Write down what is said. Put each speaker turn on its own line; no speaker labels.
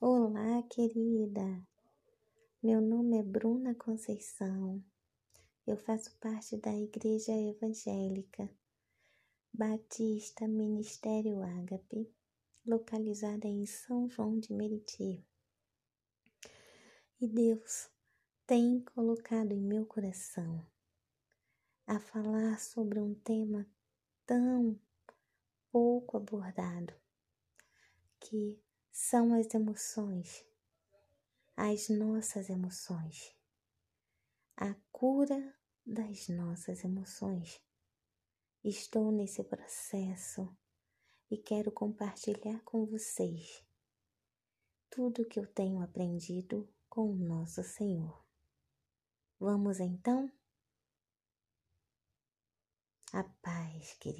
Olá, querida. Meu nome é Bruna Conceição. Eu faço parte da Igreja Evangélica Batista Ministério Ágape, localizada em São João de Meriti. E Deus tem colocado em meu coração a falar sobre um tema tão pouco abordado, que são as emoções, as nossas emoções, a cura das nossas emoções. Estou nesse processo e quero compartilhar com vocês tudo que eu tenho aprendido com o nosso Senhor. Vamos então? A paz, querido.